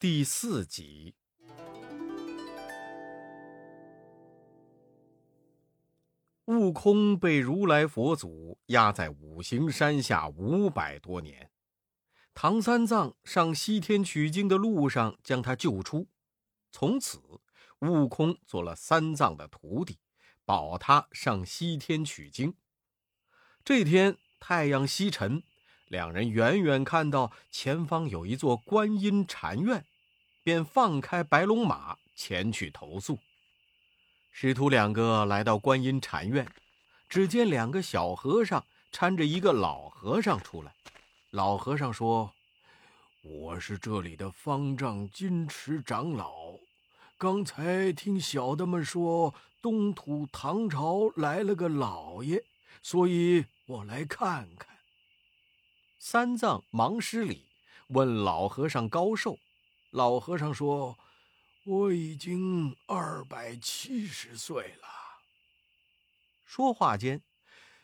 第四集，悟空被如来佛祖压在五行山下五百多年，唐三藏上西天取经的路上将他救出，从此悟空做了三藏的徒弟，保他上西天取经。这天太阳西沉，两人远远看到前方有一座观音禅院。便放开白龙马前去投宿。师徒两个来到观音禅院，只见两个小和尚搀着一个老和尚出来。老和尚说：“我是这里的方丈金池长老，刚才听小的们说东土唐朝来了个老爷，所以我来看看。”三藏忙施礼，问老和尚高寿。老和尚说：“我已经二百七十岁了。”说话间，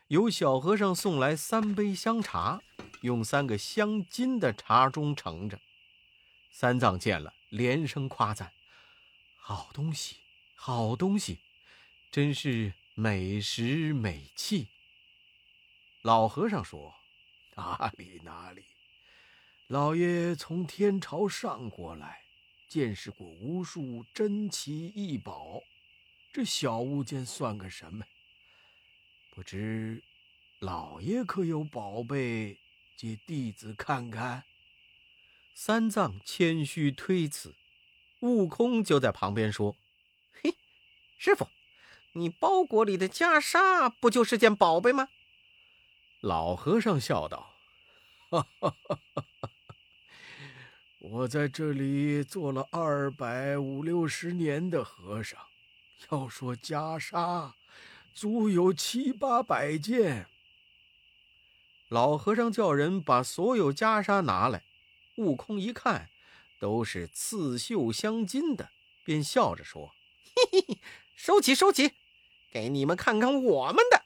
有小和尚送来三杯香茶，用三个镶金的茶盅盛着。三藏见了，连声夸赞：“好东西，好东西，真是美食美器。”老和尚说：“哪里哪里。”老爷从天朝上过来，见识过无数珍奇异宝，这小物件算个什么？不知老爷可有宝贝，借弟子看看。三藏谦虚推辞，悟空就在旁边说：“嘿，师傅，你包裹里的袈裟不就是件宝贝吗？”老和尚笑道：“哈哈哈哈哈。”我在这里做了二百五六十年的和尚，要说袈裟，足有七八百件。老和尚叫人把所有袈裟拿来，悟空一看，都是刺绣镶金的，便笑着说：“嘿嘿嘿，收起，收起，给你们看看我们的。”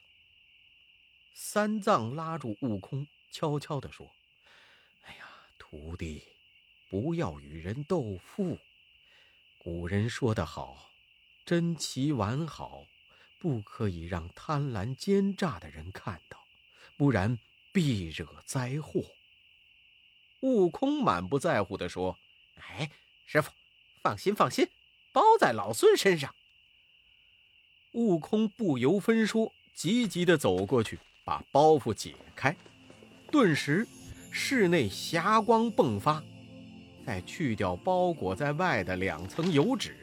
三藏拉住悟空，悄悄地说：“哎呀，徒弟。”不要与人斗富。古人说得好：“珍奇完好，不可以让贪婪奸诈的人看到，不然必惹灾祸。”悟空满不在乎地说：“哎，师傅，放心放心，包在老孙身上。”悟空不由分说，急急地走过去，把包袱解开，顿时室内霞光迸发。再去掉包裹在外的两层油纸，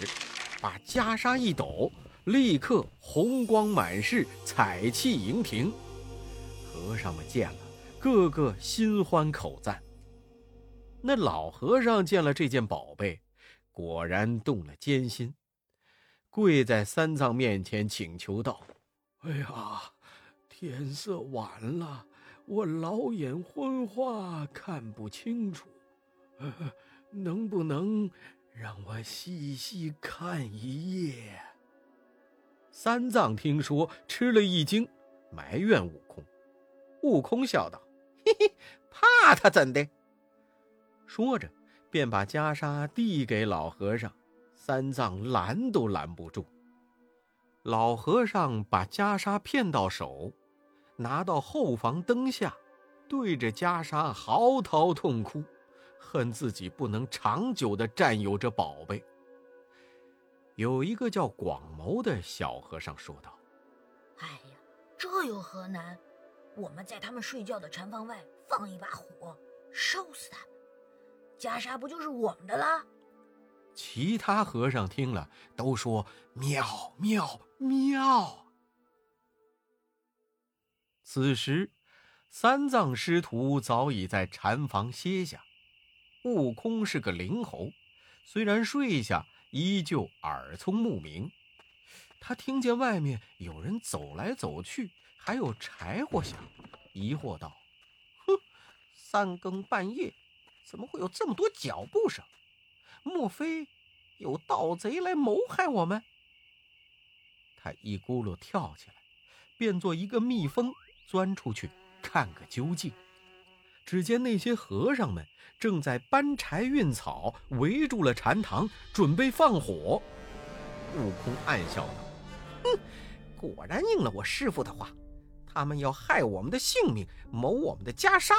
把袈裟一抖，立刻红光满室，彩气盈庭。和尚们见了，个个心欢口赞。那老和尚见了这件宝贝，果然动了奸心，跪在三藏面前请求道：“哎呀，天色晚了，我老眼昏花，看不清楚。”能不能让我细细看一夜？三藏听说，吃了一惊，埋怨悟空。悟空笑道：“嘿嘿，怕他怎的？”说着，便把袈裟递给老和尚。三藏拦都拦不住。老和尚把袈裟骗到手，拿到后房灯下，对着袈裟嚎啕痛哭。恨自己不能长久的占有这宝贝。有一个叫广谋的小和尚说道：“哎呀，这有何难？我们在他们睡觉的禅房外放一把火，烧死他们，袈裟不就是我们的啦？”其他和尚听了都说：“妙妙妙！”此时，三藏师徒早已在禅房歇下。悟空是个灵猴，虽然睡下，依旧耳聪目明。他听见外面有人走来走去，还有柴火响，疑惑道：“哼，三更半夜，怎么会有这么多脚步声？莫非有盗贼来谋害我们？”他一咕噜跳起来，变作一个蜜蜂，钻出去看个究竟。只见那些和尚们正在搬柴运草，围住了禅堂，准备放火。悟空暗笑道：“哼，果然应了我师傅的话，他们要害我们的性命，谋我们的袈裟。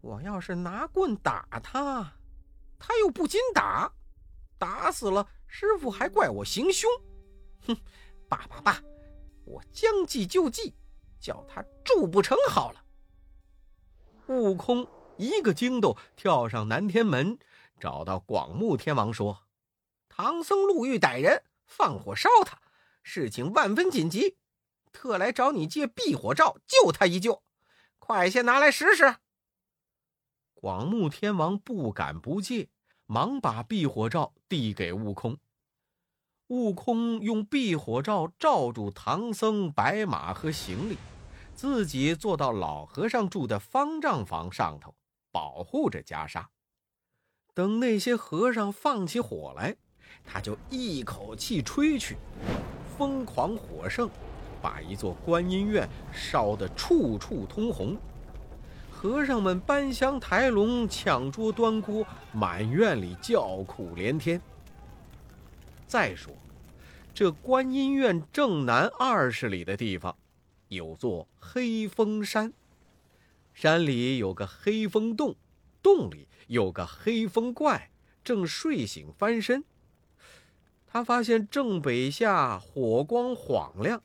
我要是拿棍打他，他又不禁打，打死了师傅还怪我行凶。哼，罢罢罢，我将计就计，叫他铸不成好了。”悟空一个筋斗跳上南天门，找到广目天王说：“唐僧路遇歹人，放火烧他，事情万分紧急，特来找你借避火罩救他一救，快些拿来使使。”广目天王不敢不借，忙把避火罩递给悟空。悟空用避火罩罩住唐僧、白马和行李。自己坐到老和尚住的方丈房上头，保护着袈裟。等那些和尚放起火来，他就一口气吹去，疯狂火盛，把一座观音院烧得处处通红。和尚们搬香抬龙，抢桌端锅，满院里叫苦连天。再说，这观音院正南二十里的地方。有座黑风山，山里有个黑风洞，洞里有个黑风怪，正睡醒翻身。他发现正北下火光晃亮，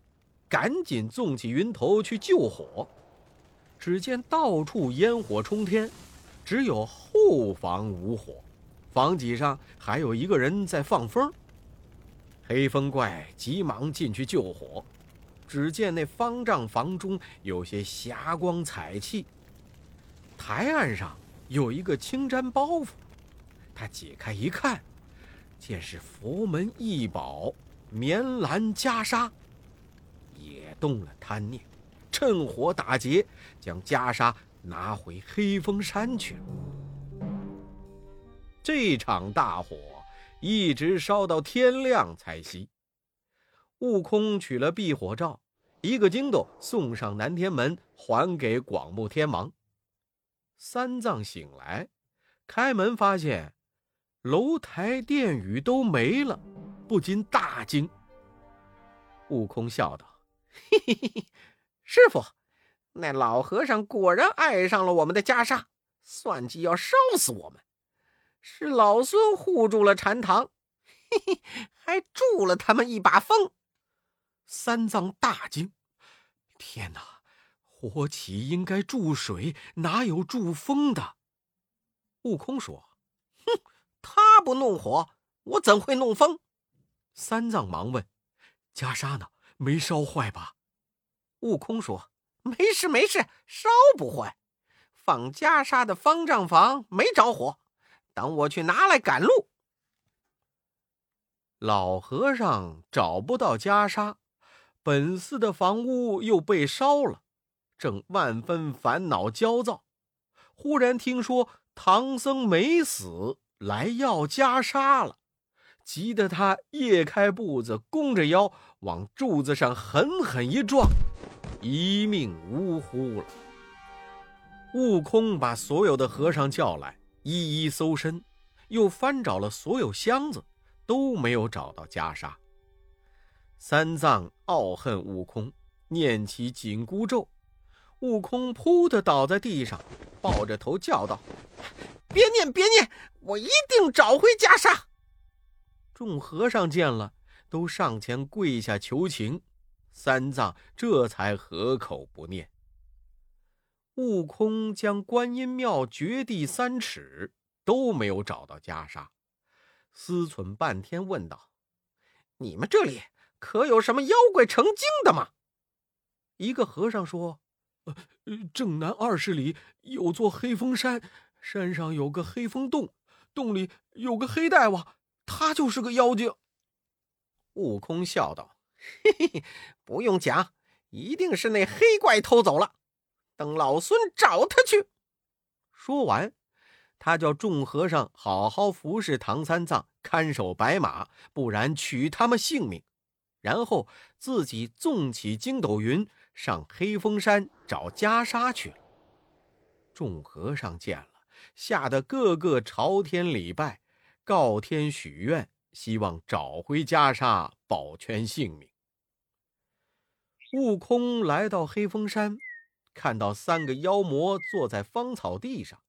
赶紧纵起云头去救火。只见到处烟火冲天，只有后房无火，房脊上还有一个人在放风。黑风怪急忙进去救火。只见那方丈房中有些霞光彩气，台案上有一个青毡包袱，他解开一看，见是佛门异宝棉兰袈裟，也动了贪念，趁火打劫，将袈裟拿回黑风山去了。这场大火一直烧到天亮才熄。悟空取了避火罩，一个筋斗送上南天门，还给广目天王。三藏醒来，开门发现楼台殿宇都没了，不禁大惊。悟空笑道：“嘿嘿嘿，师傅，那老和尚果然爱上了我们的袈裟，算计要烧死我们。是老孙护住了禅堂，嘿嘿，还助了他们一把风。”三藏大惊：“天哪！火起应该注水，哪有注风的？”悟空说：“哼，他不弄火，我怎会弄风？”三藏忙问：“袈裟呢？没烧坏吧？”悟空说：“没事，没事，烧不坏。放袈裟的方丈房没着火，等我去拿来赶路。”老和尚找不到袈裟。本寺的房屋又被烧了，正万分烦恼焦躁，忽然听说唐僧没死，来要袈裟了，急得他夜开步子，弓着腰往柱子上狠狠一撞，一命呜呼了。悟空把所有的和尚叫来，一一搜身，又翻找了所有箱子，都没有找到袈裟。三藏傲恨悟空，念起紧箍咒，悟空扑的倒在地上，抱着头叫道：“别念，别念，我一定找回袈裟。”众和尚见了，都上前跪下求情，三藏这才合口不念。悟空将观音庙掘地三尺，都没有找到袈裟，思忖半天，问道：“你们这里？”可有什么妖怪成精的吗？一个和尚说：“呃，正南二十里有座黑风山，山上有个黑风洞，洞里有个黑大王，他就是个妖精。”悟空笑道：“嘿嘿嘿，不用讲，一定是那黑怪偷走了。等老孙找他去。”说完，他叫众和尚好好服侍唐三藏，看守白马，不然取他们性命。然后自己纵起筋斗云，上黑风山找袈裟去了。众和尚见了，吓得个个朝天礼拜，告天许愿，希望找回袈裟，保全性命。悟空来到黑风山，看到三个妖魔坐在芳草地上，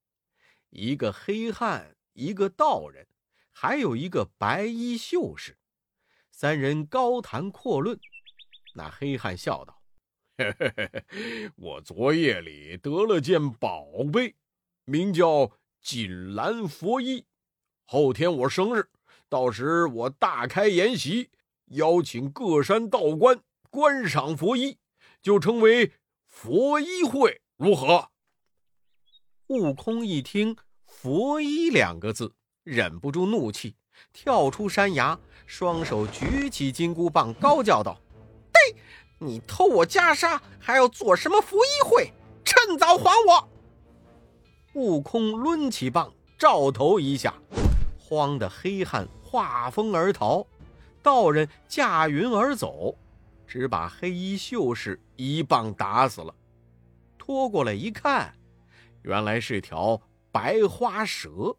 一个黑汉，一个道人，还有一个白衣秀士，三人高谈阔论。那黑汉笑道。嘿嘿嘿，我昨夜里得了件宝贝，名叫锦兰佛衣。后天我生日，到时我大开筵席，邀请各山道观观赏佛衣，就称为佛衣会，如何？悟空一听“佛衣”两个字，忍不住怒气，跳出山崖，双手举起金箍棒，高叫道：“嘿！”你偷我袈裟，还要做什么福衣会？趁早还我！悟空抡起棒，照头一下，慌的黑汉化风而逃，道人驾云而走，只把黑衣秀士一棒打死了。拖过来一看，原来是条白花蛇。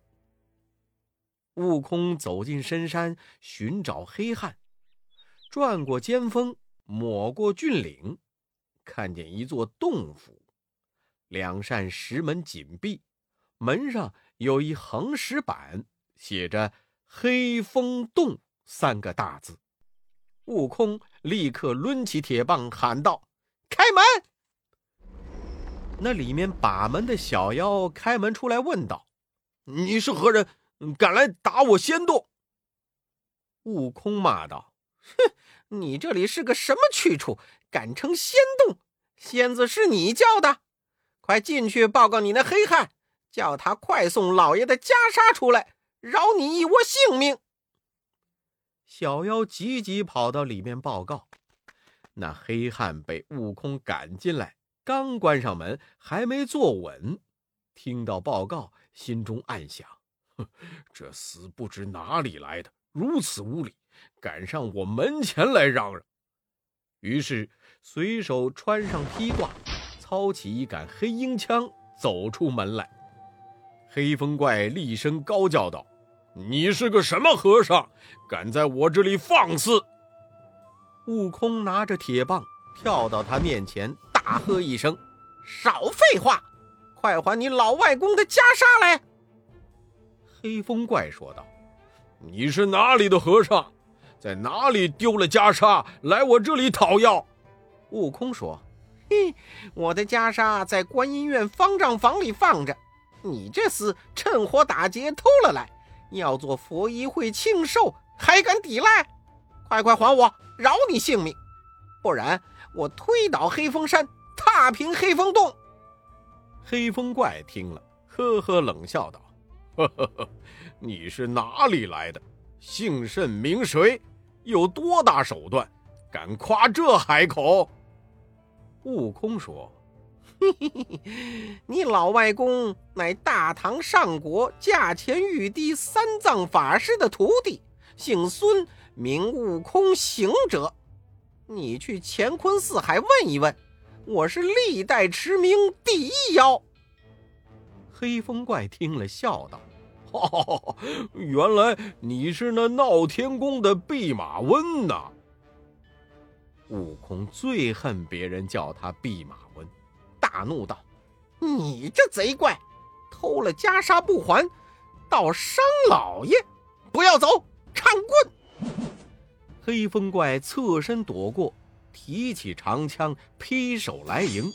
悟空走进深山，寻找黑汉，转过尖峰。抹过峻岭，看见一座洞府，两扇石门紧闭，门上有一横石板，写着“黑风洞”三个大字。悟空立刻抡起铁棒喊道：“开门！”那里面把门的小妖开门出来，问道：“你是何人？敢来打我仙洞？”悟空骂道：“哼！”你这里是个什么去处？敢称仙洞？仙子是你叫的？快进去报告你那黑汉，叫他快送老爷的袈裟出来，饶你一窝性命。小妖急急跑到里面报告。那黑汉被悟空赶进来，刚关上门，还没坐稳，听到报告，心中暗想：这厮不知哪里来的，如此无礼。敢上我门前来嚷嚷，于是随手穿上披挂，操起一杆黑鹰枪，走出门来。黑风怪厉声高叫道：“你是个什么和尚，敢在我这里放肆？”悟空拿着铁棒跳到他面前，大喝一声：“少废话，快还你老外公的袈裟来！”黑风怪说道：“你是哪里的和尚？”在哪里丢了袈裟？来我这里讨要。悟空说：“嘿，我的袈裟在观音院方丈房里放着，你这厮趁火打劫偷了来，要做佛衣会庆寿，还敢抵赖？快快还我，饶你性命！不然我推倒黑风山，踏平黑风洞。”黑风怪听了，呵呵冷笑道：“，你是哪里来的？姓甚名谁？”有多大手段，敢夸这海口？悟空说：“ 你老外公乃大唐上国驾前玉帝三藏法师的徒弟，姓孙，名悟空行者。你去乾坤四海问一问，我是历代驰名第一妖。”黑风怪听了，笑道。哦，原来你是那闹天宫的弼马温呐！悟空最恨别人叫他弼马温，大怒道：“你这贼怪，偷了袈裟不还，倒伤老爷！不要走，看棍！” 黑风怪侧身躲过，提起长枪，劈手来迎。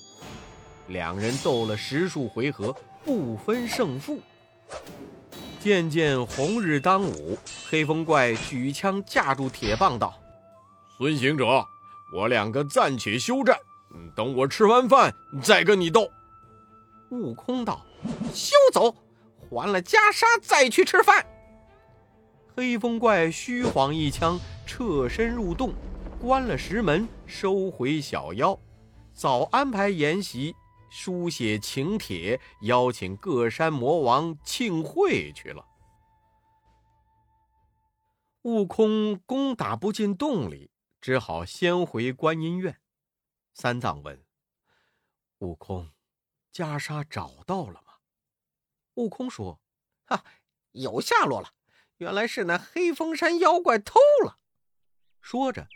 两人斗了十数回合，不分胜负。渐渐红日当午，黑风怪举枪架住铁棒道：“孙行者，我两个暂且休战，等我吃完饭再跟你斗。”悟空道：“休走，还了袈裟再去吃饭。”黑风怪虚晃一枪，侧身入洞，关了石门，收回小妖，早安排筵席。书写请帖，邀请各山魔王庆会去了。悟空攻打不进洞里，只好先回观音院。三藏问：“悟空，袈裟找到了吗？”悟空说：“哈，有下落了，原来是那黑风山妖怪偷了。”说着，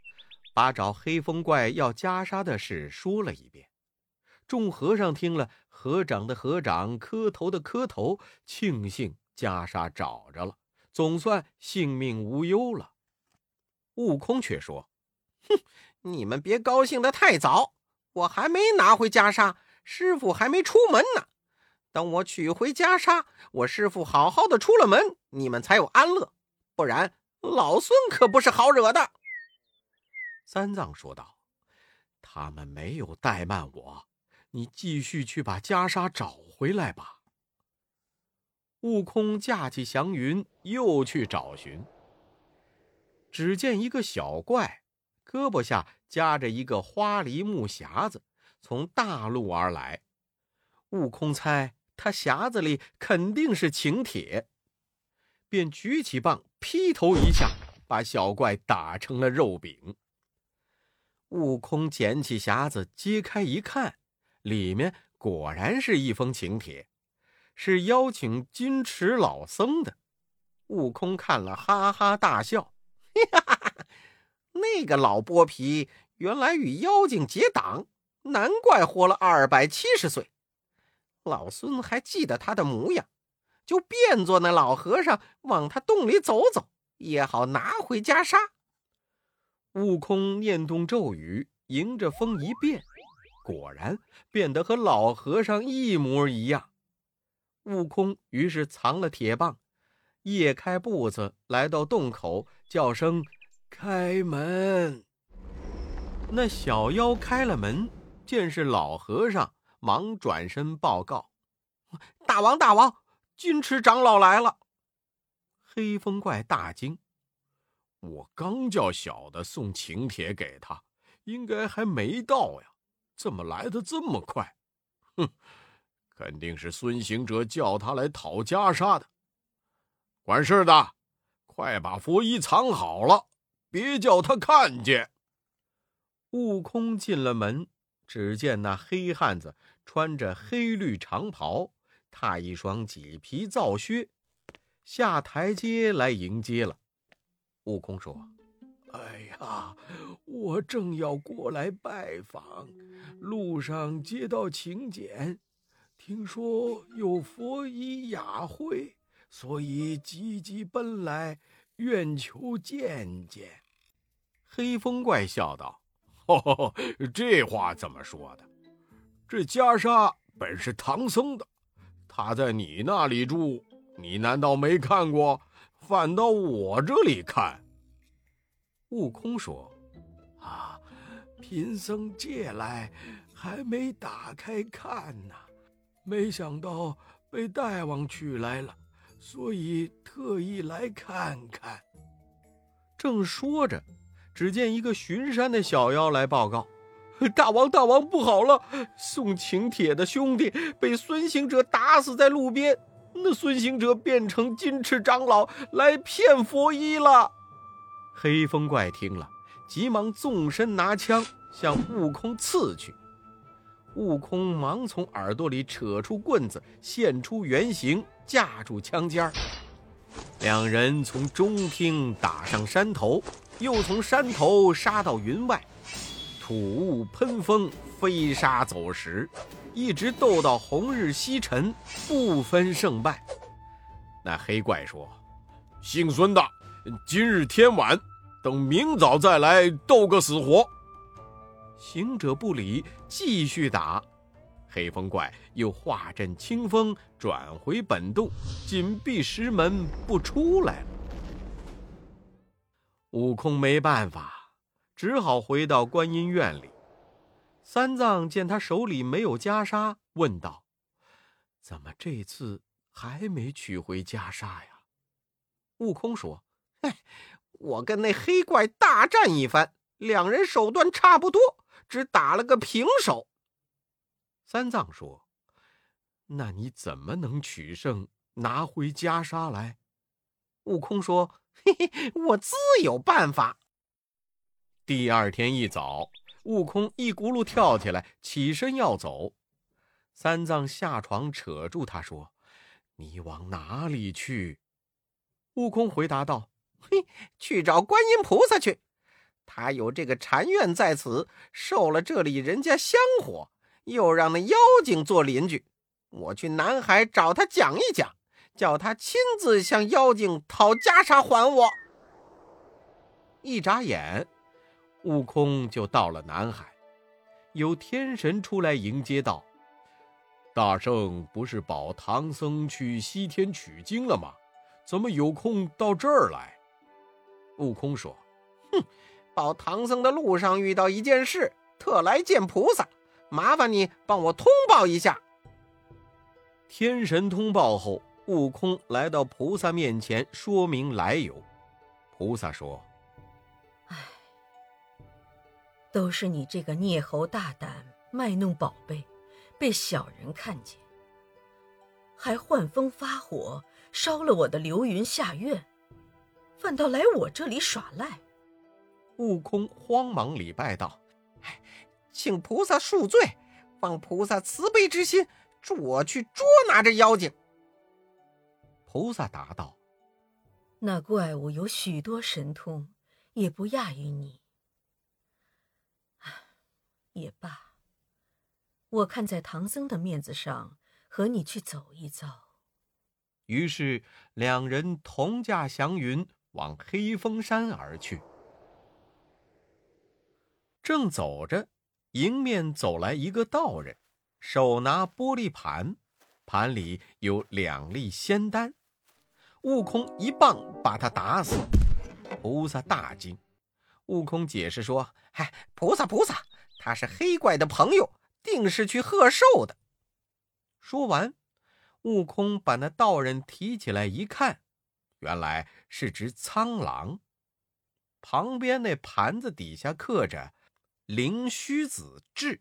把找黑风怪要袈裟的事说了一遍。众和尚听了，合掌的合掌，磕头的磕头，庆幸袈裟找着了，总算性命无忧了。悟空却说：“哼，你们别高兴的太早，我还没拿回袈裟，师傅还没出门呢。等我取回袈裟，我师傅好好的出了门，你们才有安乐。不然，老孙可不是好惹的。”三藏说道：“他们没有怠慢我，你继续去把袈裟找回来吧。”悟空架起祥云，又去找寻。只见一个小怪，胳膊下夹着一个花梨木匣子，从大路而来。悟空猜他匣子里肯定是请帖，便举起棒，劈头一下，把小怪打成了肉饼。悟空捡起匣子，揭开一看，里面果然是一封请帖，是邀请金池老僧的。悟空看了，哈哈大笑。哈哈，那个老剥皮原来与妖精结党，难怪活了二百七十岁。老孙还记得他的模样，就变作那老和尚往他洞里走走，也好拿回袈裟。悟空念动咒语，迎着风一变，果然变得和老和尚一模一样。悟空于是藏了铁棒。夜开步子来到洞口，叫声“开门”。那小妖开了门，见是老和尚，忙转身报告：“大王，大王，金池长老来了。”黑风怪大惊：“我刚叫小的送请帖给他，应该还没到呀，怎么来的这么快？哼，肯定是孙行者叫他来讨袈裟的。”管事的，快把佛衣藏好了，别叫他看见。悟空进了门，只见那黑汉子穿着黑绿长袍，踏一双麂皮皂靴，下台阶来迎接了。悟空说：“哎呀，我正要过来拜访，路上接到请柬，听说有佛衣雅会。”所以急急奔来，愿求见见。黑风怪笑道：“，这话怎么说的？这袈裟本是唐僧的，他在你那里住，你难道没看过？反到我这里看。”悟空说：“啊，贫僧借来，还没打开看呢，没想到被大王取来了。”所以特意来看看。正说着，只见一个巡山的小妖来报告：“大王，大王，不好了！送请帖的兄弟被孙行者打死在路边。那孙行者变成金翅长老来骗佛衣了。”黑风怪听了，急忙纵身拿枪向悟空刺去。悟空忙从耳朵里扯出棍子，现出原形。架住枪尖儿，两人从中厅打上山头，又从山头杀到云外，吐雾喷风，飞沙走石，一直斗到红日西沉，不分胜败。那黑怪说：“姓孙的，今日天晚，等明早再来斗个死活。”行者不理，继续打。黑风怪又化阵清风，转回本洞，紧闭石门不出来了。悟空没办法，只好回到观音院里。三藏见他手里没有袈裟，问道：“怎么这次还没取回袈裟呀？”悟空说：“，我跟那黑怪大战一番，两人手段差不多，只打了个平手。”三藏说：“那你怎么能取胜，拿回袈裟来？”悟空说：“嘿嘿，我自有办法。”第二天一早，悟空一咕噜跳起来，起身要走。三藏下床扯住他说：“你往哪里去？”悟空回答道：“嘿，去找观音菩萨去。他有这个禅院在此，受了这里人家香火，又让那妖精做邻居。我去南海找他讲一讲，叫他亲自向妖精讨袈裟还我。”一眨眼，悟空就到了南海。有天神出来迎接道：“大圣不是保唐僧去西天取经了吗？”怎么有空到这儿来？悟空说：“哼，保唐僧的路上遇到一件事，特来见菩萨，麻烦你帮我通报一下。”天神通报后，悟空来到菩萨面前，说明来由。菩萨说：“唉，都是你这个孽猴大胆卖弄宝贝，被小人看见，还换风发火。”烧了我的流云下院，反倒来我这里耍赖。悟空慌忙礼拜道：“哎，请菩萨恕罪，望菩萨慈悲之心，助我去捉拿这妖精。”菩萨答道：“那怪物有许多神通，也不亚于你。也罢，我看在唐僧的面子上，和你去走一遭。”于是，两人同驾祥云往黑风山而去。正走着，迎面走来一个道人，手拿玻璃盘，盘里有两粒仙丹。悟空一棒把他打死。菩萨大惊。悟空解释说：“哎，菩萨菩萨，他是黑怪的朋友，定是去贺寿的。”说完。悟空把那道人提起来一看，原来是只苍狼。旁边那盘子底下刻着“灵虚子志”。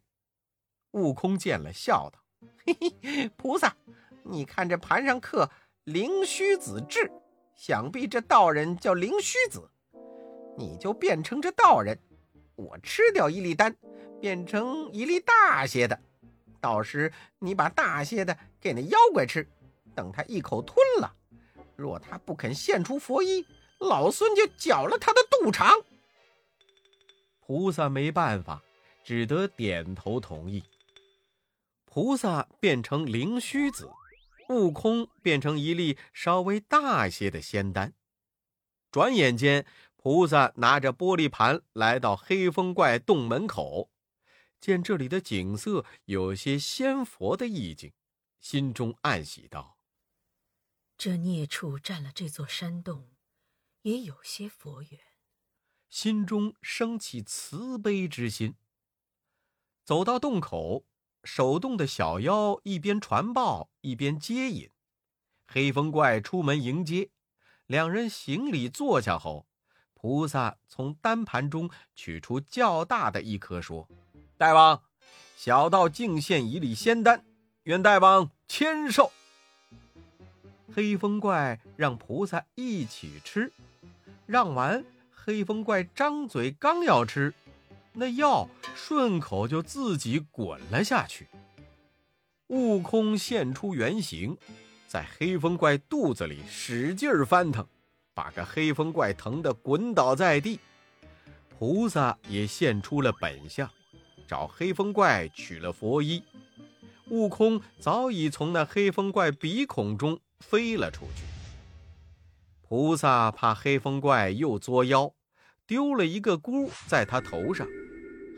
悟空见了，笑道：“嘿嘿，菩萨，你看这盘上刻‘灵虚子志’，想必这道人叫灵虚子，你就变成这道人。我吃掉一粒丹，变成一粒大些的。”到时你把大些的给那妖怪吃，等他一口吞了，若他不肯献出佛衣，老孙就绞了他的肚肠。菩萨没办法，只得点头同意。菩萨变成灵虚子，悟空变成一粒稍微大些的仙丹。转眼间，菩萨拿着玻璃盘来到黑风怪洞门口。见这里的景色有些仙佛的意境，心中暗喜道：“这孽畜占了这座山洞，也有些佛缘。”心中升起慈悲之心。走到洞口，守洞的小妖一边传报一边接引。黑风怪出门迎接，两人行礼坐下后，菩萨从单盘中取出较大的一颗，说。大王，小道敬献一粒仙丹，愿大王签寿。黑风怪让菩萨一起吃，让完，黑风怪张嘴刚要吃，那药顺口就自己滚了下去。悟空现出原形，在黑风怪肚子里使劲翻腾，把个黑风怪疼得滚倒在地。菩萨也现出了本相。找黑风怪取了佛衣，悟空早已从那黑风怪鼻孔中飞了出去。菩萨怕黑风怪又作妖，丢了一个箍在他头上。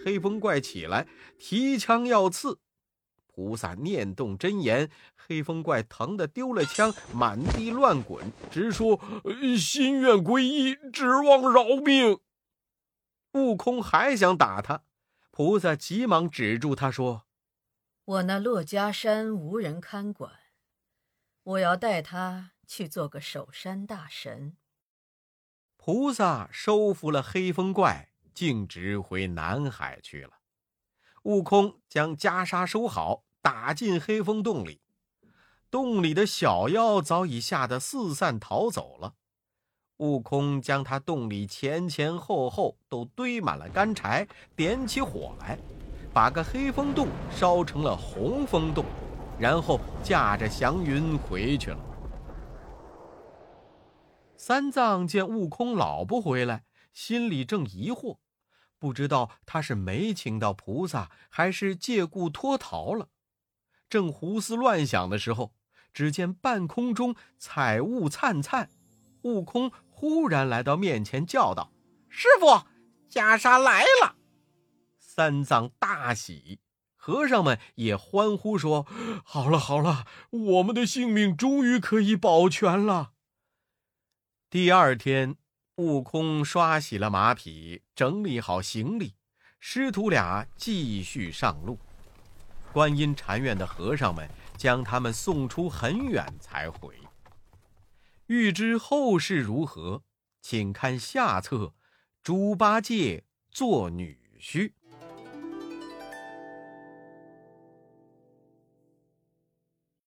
黑风怪起来提枪要刺，菩萨念动真言，黑风怪疼得丢了枪，满地乱滚，直说：“心愿皈依，指望饶命。”悟空还想打他。菩萨急忙止住他，说：“我那珞珈山无人看管，我要带他去做个守山大神。”菩萨收服了黑风怪，径直回南海去了。悟空将袈裟收好，打进黑风洞里。洞里的小妖早已吓得四散逃走了。悟空将他洞里前前后后都堆满了干柴，点起火来，把个黑风洞烧成了红风洞，然后驾着祥云回去了。三藏见悟空老不回来，心里正疑惑，不知道他是没请到菩萨，还是借故脱逃了。正胡思乱想的时候，只见半空中彩雾灿灿，悟空忽然来到面前，叫道：“师傅，袈裟来了！”三藏大喜，和尚们也欢呼说：“好了好了，我们的性命终于可以保全了。”第二天，悟空刷洗了马匹，整理好行李，师徒俩继续上路。观音禅院的和尚们将他们送出很远才回。欲知后事如何，请看下册《猪八戒做女婿》。